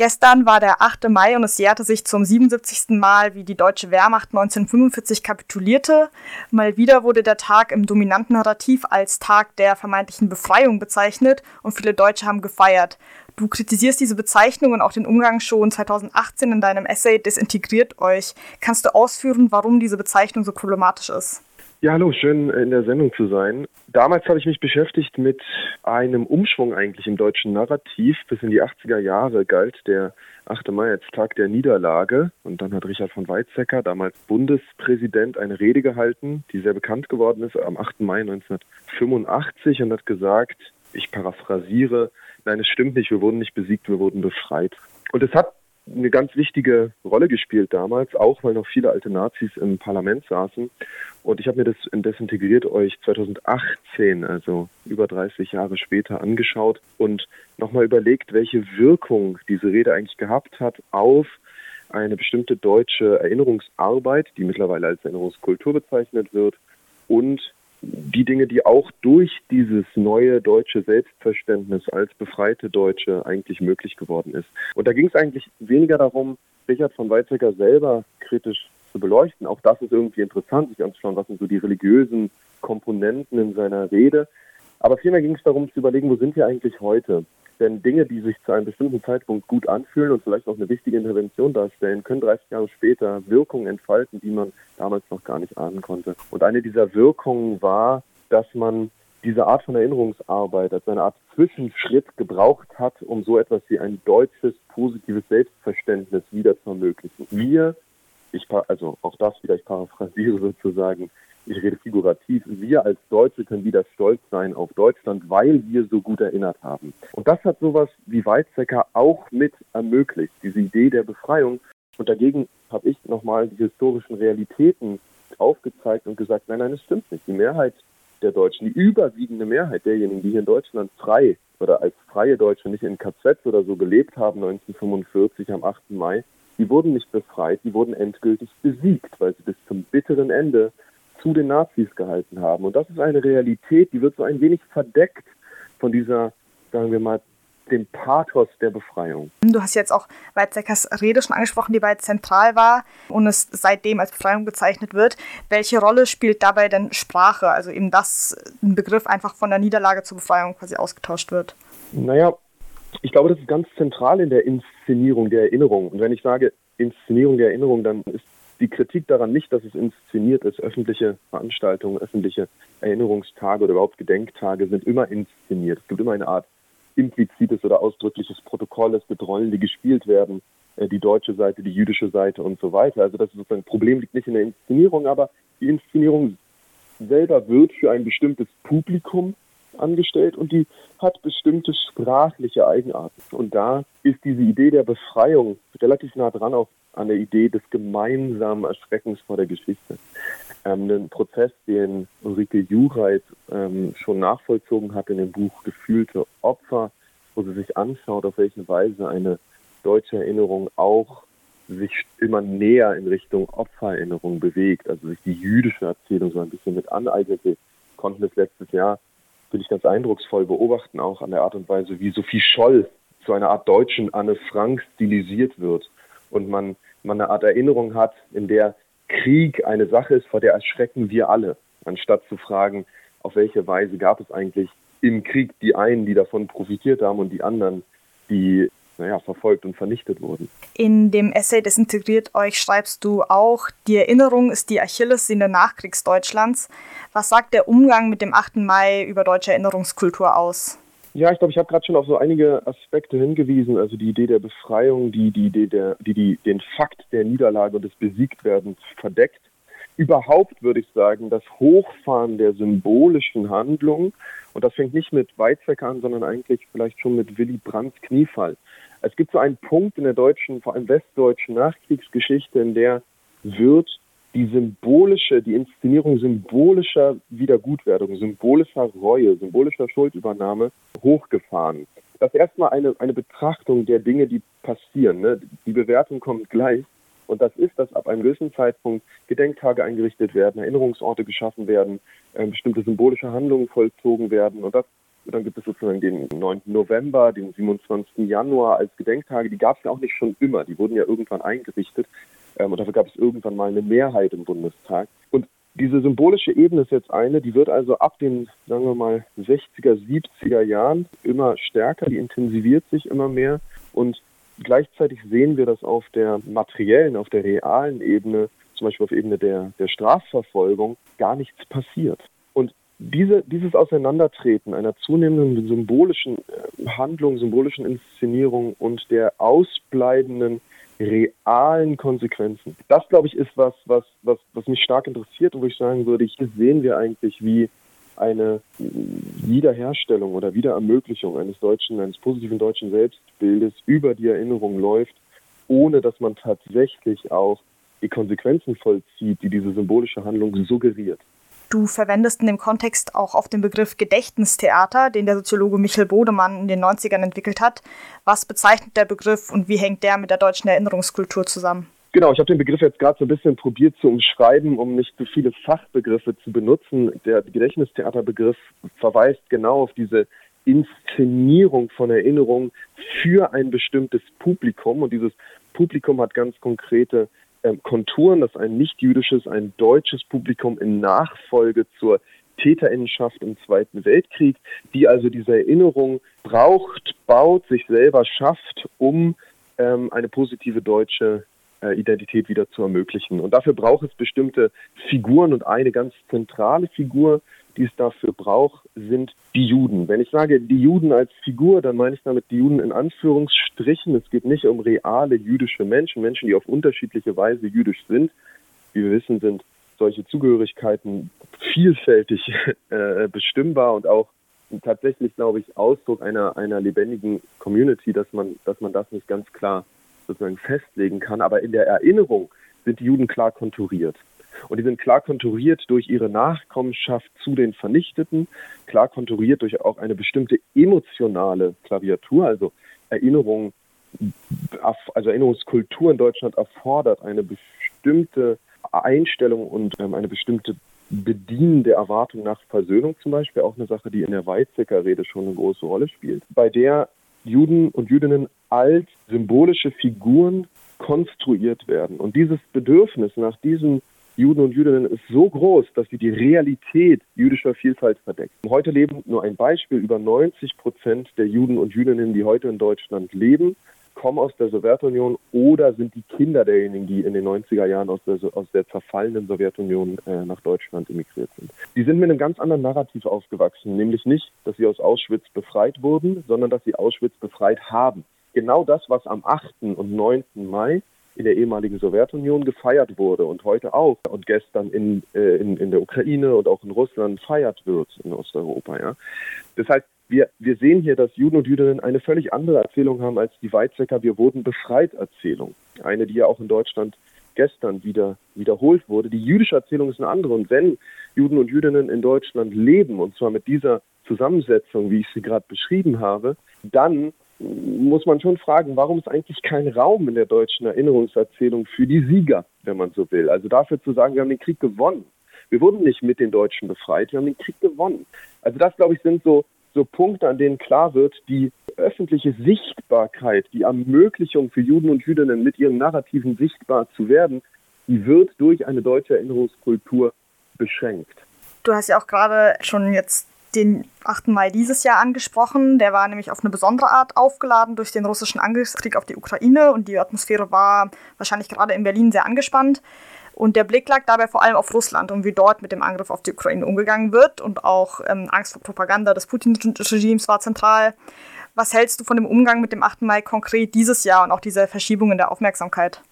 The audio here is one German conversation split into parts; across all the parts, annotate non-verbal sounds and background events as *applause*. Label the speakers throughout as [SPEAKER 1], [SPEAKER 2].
[SPEAKER 1] Gestern war der 8. Mai und es jährte sich zum 77. Mal, wie die deutsche Wehrmacht 1945 kapitulierte. Mal wieder wurde der Tag im dominanten Narrativ als Tag der vermeintlichen Befreiung bezeichnet und viele Deutsche haben gefeiert. Du kritisierst diese Bezeichnung und auch den Umgang schon 2018 in deinem Essay Desintegriert euch. Kannst du ausführen, warum diese Bezeichnung so problematisch ist?
[SPEAKER 2] Ja, hallo, schön in der Sendung zu sein. Damals habe ich mich beschäftigt mit einem Umschwung eigentlich im deutschen Narrativ. Bis in die 80er Jahre galt der 8. Mai als Tag der Niederlage. Und dann hat Richard von Weizsäcker, damals Bundespräsident, eine Rede gehalten, die sehr bekannt geworden ist, am 8. Mai 1985 und hat gesagt, ich paraphrasiere, nein, es stimmt nicht, wir wurden nicht besiegt, wir wurden befreit. Und es hat eine ganz wichtige Rolle gespielt damals, auch weil noch viele alte Nazis im Parlament saßen. Und ich habe mir das in Desintegriert euch 2018, also über 30 Jahre später, angeschaut und nochmal überlegt, welche Wirkung diese Rede eigentlich gehabt hat auf eine bestimmte deutsche Erinnerungsarbeit, die mittlerweile als Erinnerungskultur bezeichnet wird, und die Dinge, die auch durch dieses neue deutsche Selbstverständnis als befreite Deutsche eigentlich möglich geworden ist. Und da ging es eigentlich weniger darum, Richard von Weizsäcker selber kritisch zu beleuchten. Auch das ist irgendwie interessant, sich anzuschauen, was sind so die religiösen Komponenten in seiner Rede. Aber vielmehr ging es darum zu überlegen, wo sind wir eigentlich heute? Denn Dinge, die sich zu einem bestimmten Zeitpunkt gut anfühlen und vielleicht auch eine wichtige Intervention darstellen, können 30 Jahre später Wirkungen entfalten, die man damals noch gar nicht ahnen konnte. Und eine dieser Wirkungen war, dass man diese Art von Erinnerungsarbeit als eine Art Zwischenschritt gebraucht hat, um so etwas wie ein deutsches positives Selbstverständnis wieder zu ermöglichen. Wir, ich, also auch das wieder, ich paraphrasiere sozusagen, ich rede figurativ, wir als Deutsche können wieder stolz sein auf Deutschland, weil wir so gut erinnert haben. Und das hat sowas wie Weizsäcker auch mit ermöglicht, diese Idee der Befreiung. Und dagegen habe ich nochmal die historischen Realitäten aufgezeigt und gesagt, nein, nein, es stimmt nicht. Die Mehrheit der Deutschen, die überwiegende Mehrheit derjenigen, die hier in Deutschland frei oder als freie Deutsche nicht in KZ oder so gelebt haben 1945 am 8. Mai, die wurden nicht befreit, die wurden endgültig besiegt, weil sie bis zum bitteren Ende zu den Nazis gehalten haben. Und das ist eine Realität, die wird so ein wenig verdeckt von dieser, sagen wir mal, dem Pathos der Befreiung.
[SPEAKER 1] Du hast jetzt auch Weizsäckers Rede schon angesprochen, die bei zentral war und es seitdem als Befreiung bezeichnet wird. Welche Rolle spielt dabei denn Sprache? Also eben, dass ein Begriff einfach von der Niederlage zur Befreiung quasi ausgetauscht wird.
[SPEAKER 2] Naja, ich glaube, das ist ganz zentral in der Inszenierung der Erinnerung. Und wenn ich sage Inszenierung der Erinnerung, dann ist die Kritik daran nicht, dass es inszeniert ist. Öffentliche Veranstaltungen, öffentliche Erinnerungstage oder überhaupt Gedenktage sind immer inszeniert. Es gibt immer eine Art implizites oder ausdrückliches Protokoll. Es gibt Rollen, die gespielt werden. Äh, die deutsche Seite, die jüdische Seite und so weiter. Also das sozusagen, Problem liegt nicht in der Inszenierung, aber die Inszenierung selber wird für ein bestimmtes Publikum angestellt und die hat bestimmte sprachliche Eigenarten. Und da ist diese Idee der Befreiung relativ nah dran auf an der Idee des gemeinsamen Erschreckens vor der Geschichte. Ähm, ein Prozess, den Ulrike Jureit ähm, schon nachvollzogen hat in dem Buch Gefühlte Opfer, wo sie sich anschaut, auf welche Weise eine deutsche Erinnerung auch sich immer näher in Richtung Opfererinnerung bewegt, also sich die jüdische Erzählung so ein bisschen mit aneignet. Wir konnten das letztes Jahr, finde ich, ganz eindrucksvoll beobachten, auch an der Art und Weise, wie Sophie Scholl zu einer Art deutschen Anne Frank stilisiert wird. Und man, man eine Art Erinnerung hat, in der Krieg eine Sache ist, vor der erschrecken wir alle, anstatt zu fragen, auf welche Weise gab es eigentlich im Krieg die einen, die davon profitiert haben und die anderen, die naja, verfolgt und vernichtet wurden.
[SPEAKER 1] In dem Essay Desintegriert euch schreibst du auch, die Erinnerung ist die Achillessehne Nachkriegsdeutschlands. Was sagt der Umgang mit dem 8. Mai über deutsche Erinnerungskultur aus?
[SPEAKER 2] Ja, ich glaube, ich habe gerade schon auf so einige Aspekte hingewiesen. Also die Idee der Befreiung, die, die Idee der, die, die den Fakt der Niederlage und des Besiegtwerdens verdeckt. Überhaupt würde ich sagen, das Hochfahren der symbolischen Handlung, und das fängt nicht mit Weizsäcker an, sondern eigentlich vielleicht schon mit Willy Brandts Kniefall. Es gibt so einen Punkt in der deutschen, vor allem westdeutschen Nachkriegsgeschichte, in der wird die symbolische, die Inszenierung symbolischer Wiedergutwerdung, symbolischer Reue, symbolischer Schuldübernahme hochgefahren. Das ist erstmal eine, eine Betrachtung der Dinge, die passieren. Ne? Die Bewertung kommt gleich. Und das ist, dass ab einem gewissen Zeitpunkt Gedenktage eingerichtet werden, Erinnerungsorte geschaffen werden, äh, bestimmte symbolische Handlungen vollzogen werden. Und das dann gibt es sozusagen den 9. November, den 27. Januar als Gedenktage. Die gab es ja auch nicht schon immer. Die wurden ja irgendwann eingerichtet. Ähm, und dafür gab es irgendwann mal eine Mehrheit im Bundestag. Und diese symbolische Ebene ist jetzt eine, die wird also ab den, sagen wir mal, 60er, 70er Jahren immer stärker, die intensiviert sich immer mehr und gleichzeitig sehen wir, dass auf der materiellen, auf der realen Ebene, zum Beispiel auf Ebene der, der Strafverfolgung, gar nichts passiert. Diese, dieses Auseinandertreten einer zunehmenden symbolischen äh, Handlung, symbolischen Inszenierung und der ausbleibenden realen Konsequenzen. Das, glaube ich, ist was, was, was, was mich stark interessiert und wo ich sagen würde, hier sehen wir eigentlich, wie eine Wiederherstellung oder Wiederermöglichung eines deutschen, eines positiven deutschen Selbstbildes über die Erinnerung läuft, ohne dass man tatsächlich auch die Konsequenzen vollzieht, die diese symbolische Handlung suggeriert.
[SPEAKER 1] Du verwendest in dem Kontext auch auf den Begriff Gedächtnistheater, den der Soziologe Michael Bodemann in den 90ern entwickelt hat. Was bezeichnet der Begriff und wie hängt der mit der deutschen Erinnerungskultur zusammen?
[SPEAKER 2] Genau, ich habe den Begriff jetzt gerade so ein bisschen probiert zu umschreiben, um nicht zu viele Fachbegriffe zu benutzen. Der Gedächtnistheaterbegriff verweist genau auf diese Inszenierung von Erinnerungen für ein bestimmtes Publikum. Und dieses Publikum hat ganz konkrete Konturen, dass ein nicht-jüdisches, ein deutsches Publikum in Nachfolge zur Täterinnenschaft im Zweiten Weltkrieg, die also diese Erinnerung braucht, baut, sich selber schafft, um ähm, eine positive deutsche äh, Identität wieder zu ermöglichen. Und dafür braucht es bestimmte Figuren und eine ganz zentrale Figur, die es dafür braucht, sind die Juden. Wenn ich sage die Juden als Figur, dann meine ich damit die Juden in Anführungsstrichen. Es geht nicht um reale jüdische Menschen, Menschen, die auf unterschiedliche Weise jüdisch sind. Wie wir wissen, sind solche Zugehörigkeiten vielfältig *laughs* äh, bestimmbar und auch tatsächlich, glaube ich, Ausdruck einer, einer lebendigen Community, dass man, dass man das nicht ganz klar sozusagen festlegen kann. Aber in der Erinnerung sind die Juden klar konturiert. Und die sind klar konturiert durch ihre Nachkommenschaft zu den Vernichteten, klar konturiert durch auch eine bestimmte emotionale Klaviatur, also Erinnerung, also Erinnerungskultur in Deutschland erfordert eine bestimmte Einstellung und ähm, eine bestimmte Bedienen der Erwartung nach Versöhnung zum Beispiel, auch eine Sache, die in der Weizsäcker Rede schon eine große Rolle spielt, bei der Juden und Jüdinnen als symbolische Figuren konstruiert werden. Und dieses Bedürfnis nach diesen Juden und Jüdinnen ist so groß, dass sie die Realität jüdischer Vielfalt verdeckt. Heute leben nur ein Beispiel, über 90 Prozent der Juden und Jüdinnen, die heute in Deutschland leben, kommen aus der Sowjetunion oder sind die Kinder derjenigen, die in den 90er Jahren aus der, aus der zerfallenden Sowjetunion äh, nach Deutschland emigriert sind. Die sind mit einem ganz anderen Narrativ aufgewachsen, nämlich nicht, dass sie aus Auschwitz befreit wurden, sondern dass sie Auschwitz befreit haben. Genau das, was am 8. und 9. Mai in der ehemaligen Sowjetunion gefeiert wurde und heute auch und gestern in, äh, in, in der Ukraine und auch in Russland feiert wird in Osteuropa. Ja. Das heißt, wir, wir sehen hier, dass Juden und Jüdinnen eine völlig andere Erzählung haben als die Weizsäcker Wir wurden befreit Erzählung. Eine, die ja auch in Deutschland gestern wieder wiederholt wurde. Die jüdische Erzählung ist eine andere. Und wenn Juden und Jüdinnen in Deutschland leben, und zwar mit dieser Zusammensetzung, wie ich sie gerade beschrieben habe, dann muss man schon fragen, warum ist eigentlich kein Raum in der deutschen Erinnerungserzählung für die Sieger, wenn man so will. Also dafür zu sagen, wir haben den Krieg gewonnen. Wir wurden nicht mit den Deutschen befreit, wir haben den Krieg gewonnen. Also das, glaube ich, sind so, so Punkte, an denen klar wird, die öffentliche Sichtbarkeit, die Ermöglichung für Juden und Jüdinnen mit ihren Narrativen sichtbar zu werden, die wird durch eine deutsche Erinnerungskultur beschränkt.
[SPEAKER 1] Du hast ja auch gerade schon jetzt den 8. Mai dieses Jahr angesprochen. Der war nämlich auf eine besondere Art aufgeladen durch den russischen Angriffskrieg auf die Ukraine und die Atmosphäre war wahrscheinlich gerade in Berlin sehr angespannt. Und der Blick lag dabei vor allem auf Russland und wie dort mit dem Angriff auf die Ukraine umgegangen wird. Und auch ähm, Angst vor Propaganda des Putin-Regimes war zentral. Was hältst du von dem Umgang mit dem 8. Mai konkret dieses Jahr und auch dieser Verschiebung in der Aufmerksamkeit?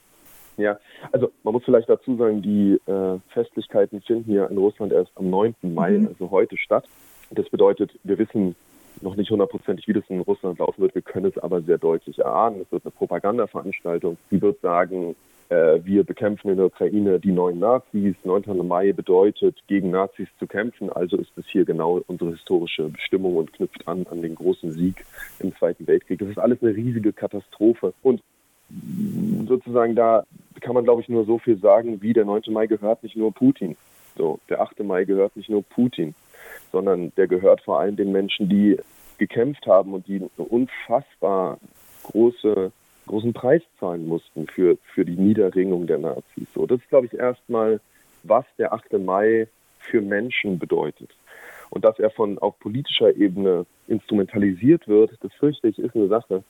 [SPEAKER 2] Ja, also man muss vielleicht dazu sagen, die äh, Festlichkeiten finden ja in Russland erst am 9. Mai, mhm. also heute statt. Das bedeutet, wir wissen noch nicht hundertprozentig, wie das in Russland laufen wird. Wir können es aber sehr deutlich erahnen. Es wird eine Propagandaveranstaltung. Die wird sagen, äh, wir bekämpfen in der Ukraine die neuen Nazis. 9. Mai bedeutet, gegen Nazis zu kämpfen. Also ist es hier genau unsere historische Bestimmung und knüpft an an den großen Sieg im Zweiten Weltkrieg. Das ist alles eine riesige Katastrophe. Und sozusagen da kann man, glaube ich, nur so viel sagen, wie der 9. Mai gehört nicht nur Putin. So, der 8. Mai gehört nicht nur Putin. Sondern der gehört vor allem den Menschen, die gekämpft haben und die unfassbar große, großen Preis zahlen mussten für, für die Niederringung der Nazis. So, das ist, glaube ich, erstmal, was der 8. Mai für Menschen bedeutet. Und dass er von auf politischer Ebene instrumentalisiert wird, das fürchte ich, ist eine Sache,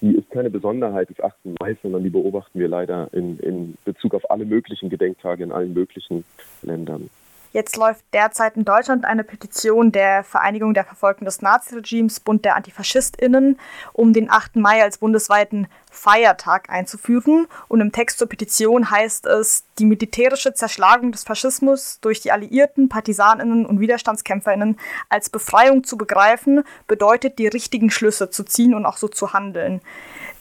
[SPEAKER 2] die ist keine Besonderheit des 8. Mai, sondern die beobachten wir leider in, in Bezug auf alle möglichen Gedenktage in allen möglichen Ländern.
[SPEAKER 1] Jetzt läuft derzeit in Deutschland eine Petition der Vereinigung der Verfolgten des Naziregimes, Bund der AntifaschistInnen, um den 8. Mai als bundesweiten Feiertag einzuführen. Und im Text zur Petition heißt es, die militärische Zerschlagung des Faschismus durch die Alliierten, PartisanInnen und WiderstandskämpferInnen als Befreiung zu begreifen, bedeutet, die richtigen Schlüsse zu ziehen und auch so zu handeln.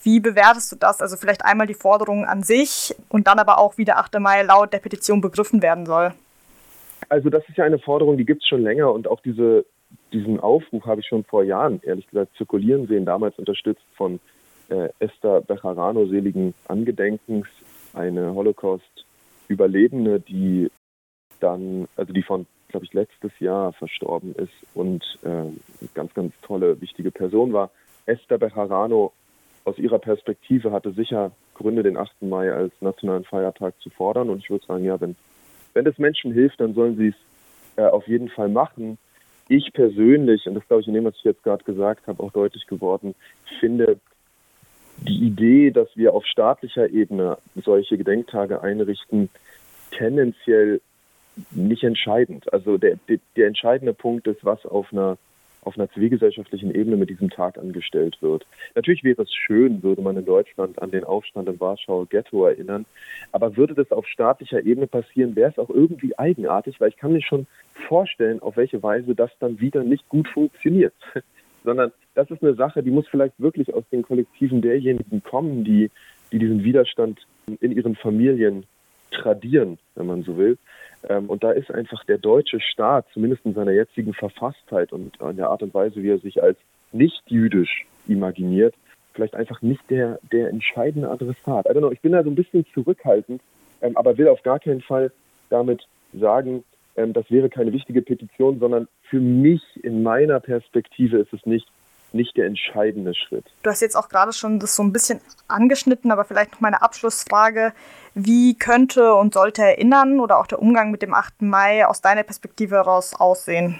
[SPEAKER 1] Wie bewertest du das? Also vielleicht einmal die Forderung an sich und dann aber auch, wie der 8. Mai laut der Petition begriffen werden soll.
[SPEAKER 2] Also das ist ja eine Forderung, die gibt es schon länger und auch diese, diesen Aufruf habe ich schon vor Jahren, ehrlich gesagt, zirkulieren sehen, damals unterstützt von äh, Esther Bejarano, seligen Angedenkens, eine Holocaust-Überlebende, die dann, also die von, glaube ich, letztes Jahr verstorben ist und äh, eine ganz, ganz tolle, wichtige Person war. Esther Bejarano aus ihrer Perspektive hatte sicher Gründe, den 8. Mai als nationalen Feiertag zu fordern. Und ich würde sagen, ja, wenn wenn es Menschen hilft, dann sollen sie es äh, auf jeden Fall machen. Ich persönlich, und das glaube ich in dem, was ich jetzt gerade gesagt habe, auch deutlich geworden, finde die Idee, dass wir auf staatlicher Ebene solche Gedenktage einrichten, tendenziell nicht entscheidend. Also der, der, der entscheidende Punkt ist, was auf einer auf einer zivilgesellschaftlichen Ebene mit diesem Tag angestellt wird. Natürlich wäre es schön, würde man in Deutschland an den Aufstand im Warschauer Ghetto erinnern, aber würde das auf staatlicher Ebene passieren, wäre es auch irgendwie eigenartig, weil ich kann mir schon vorstellen, auf welche Weise das dann wieder nicht gut funktioniert. *laughs* Sondern das ist eine Sache, die muss vielleicht wirklich aus den Kollektiven derjenigen kommen, die, die diesen Widerstand in ihren Familien tradieren, wenn man so will. Ähm, und da ist einfach der deutsche Staat, zumindest in seiner jetzigen Verfasstheit und in der Art und Weise, wie er sich als nicht jüdisch imaginiert, vielleicht einfach nicht der, der entscheidende Adressat. I know, ich bin da so ein bisschen zurückhaltend, ähm, aber will auf gar keinen Fall damit sagen, ähm, das wäre keine wichtige Petition, sondern für mich in meiner Perspektive ist es nicht nicht der entscheidende Schritt.
[SPEAKER 1] Du hast jetzt auch gerade schon das so ein bisschen angeschnitten, aber vielleicht noch meine Abschlussfrage. Wie könnte und sollte Erinnern oder auch der Umgang mit dem 8. Mai aus deiner Perspektive heraus aussehen?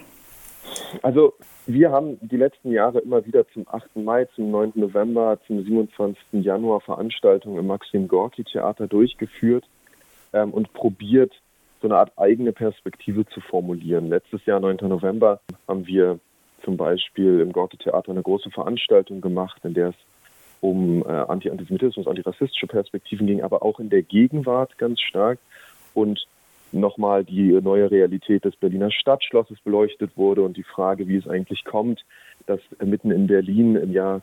[SPEAKER 2] Also wir haben die letzten Jahre immer wieder zum 8. Mai, zum 9. November, zum 27. Januar Veranstaltungen im Maxim Gorki Theater durchgeführt ähm, und probiert, so eine Art eigene Perspektive zu formulieren. Letztes Jahr, 9. November, haben wir zum Beispiel im Gorte-Theater eine große Veranstaltung gemacht, in der es um äh, Anti-Antisemitismus, antirassistische Perspektiven ging, aber auch in der Gegenwart ganz stark. Und nochmal die neue Realität des Berliner Stadtschlosses beleuchtet wurde und die Frage, wie es eigentlich kommt, dass mitten in Berlin im Jahr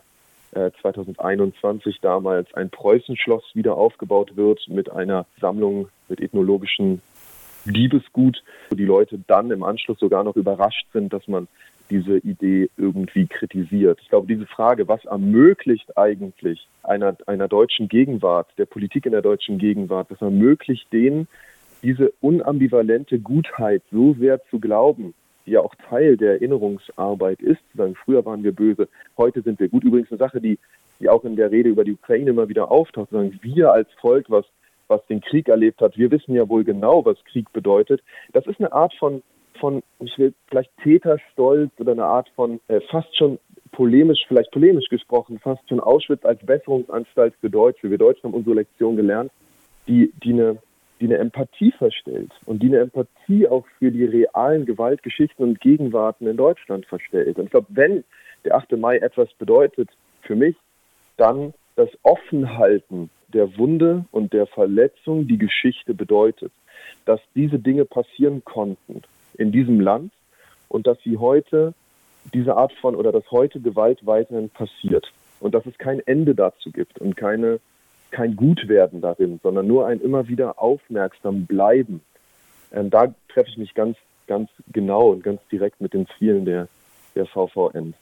[SPEAKER 2] äh, 2021 damals ein Preußenschloss wieder aufgebaut wird mit einer Sammlung mit ethnologischen Liebesgut, wo die Leute dann im Anschluss sogar noch überrascht sind, dass man diese Idee irgendwie kritisiert. Ich glaube, diese Frage, was ermöglicht eigentlich einer, einer deutschen Gegenwart, der Politik in der deutschen Gegenwart, was ermöglicht denen, diese unambivalente Gutheit so sehr zu glauben, die ja auch Teil der Erinnerungsarbeit ist, zu sagen, früher waren wir böse, heute sind wir gut. Übrigens eine Sache, die, die auch in der Rede über die Ukraine immer wieder auftaucht, zu sagen, wir als Volk, was, was den Krieg erlebt hat, wir wissen ja wohl genau, was Krieg bedeutet. Das ist eine Art von von, ich will vielleicht Täterstolz oder eine Art von äh, fast schon polemisch, vielleicht polemisch gesprochen, fast schon Auschwitz als Besserungsanstalt für Deutsche. Wir Deutschen haben unsere Lektion gelernt, die, die eine die eine Empathie verstellt und die eine Empathie auch für die realen Gewaltgeschichten und Gegenwarten in Deutschland verstellt. Und ich glaube, wenn der 8. Mai etwas bedeutet für mich, dann das Offenhalten der Wunde und der Verletzung die Geschichte bedeutet, dass diese Dinge passieren konnten in diesem Land und dass sie heute diese Art von oder dass heute Gewalt weiterhin passiert und dass es kein Ende dazu gibt und keine, kein Gutwerden darin, sondern nur ein immer wieder aufmerksam bleiben. Ähm, da treffe ich mich ganz, ganz genau und ganz direkt mit den Zielen der, der VVN.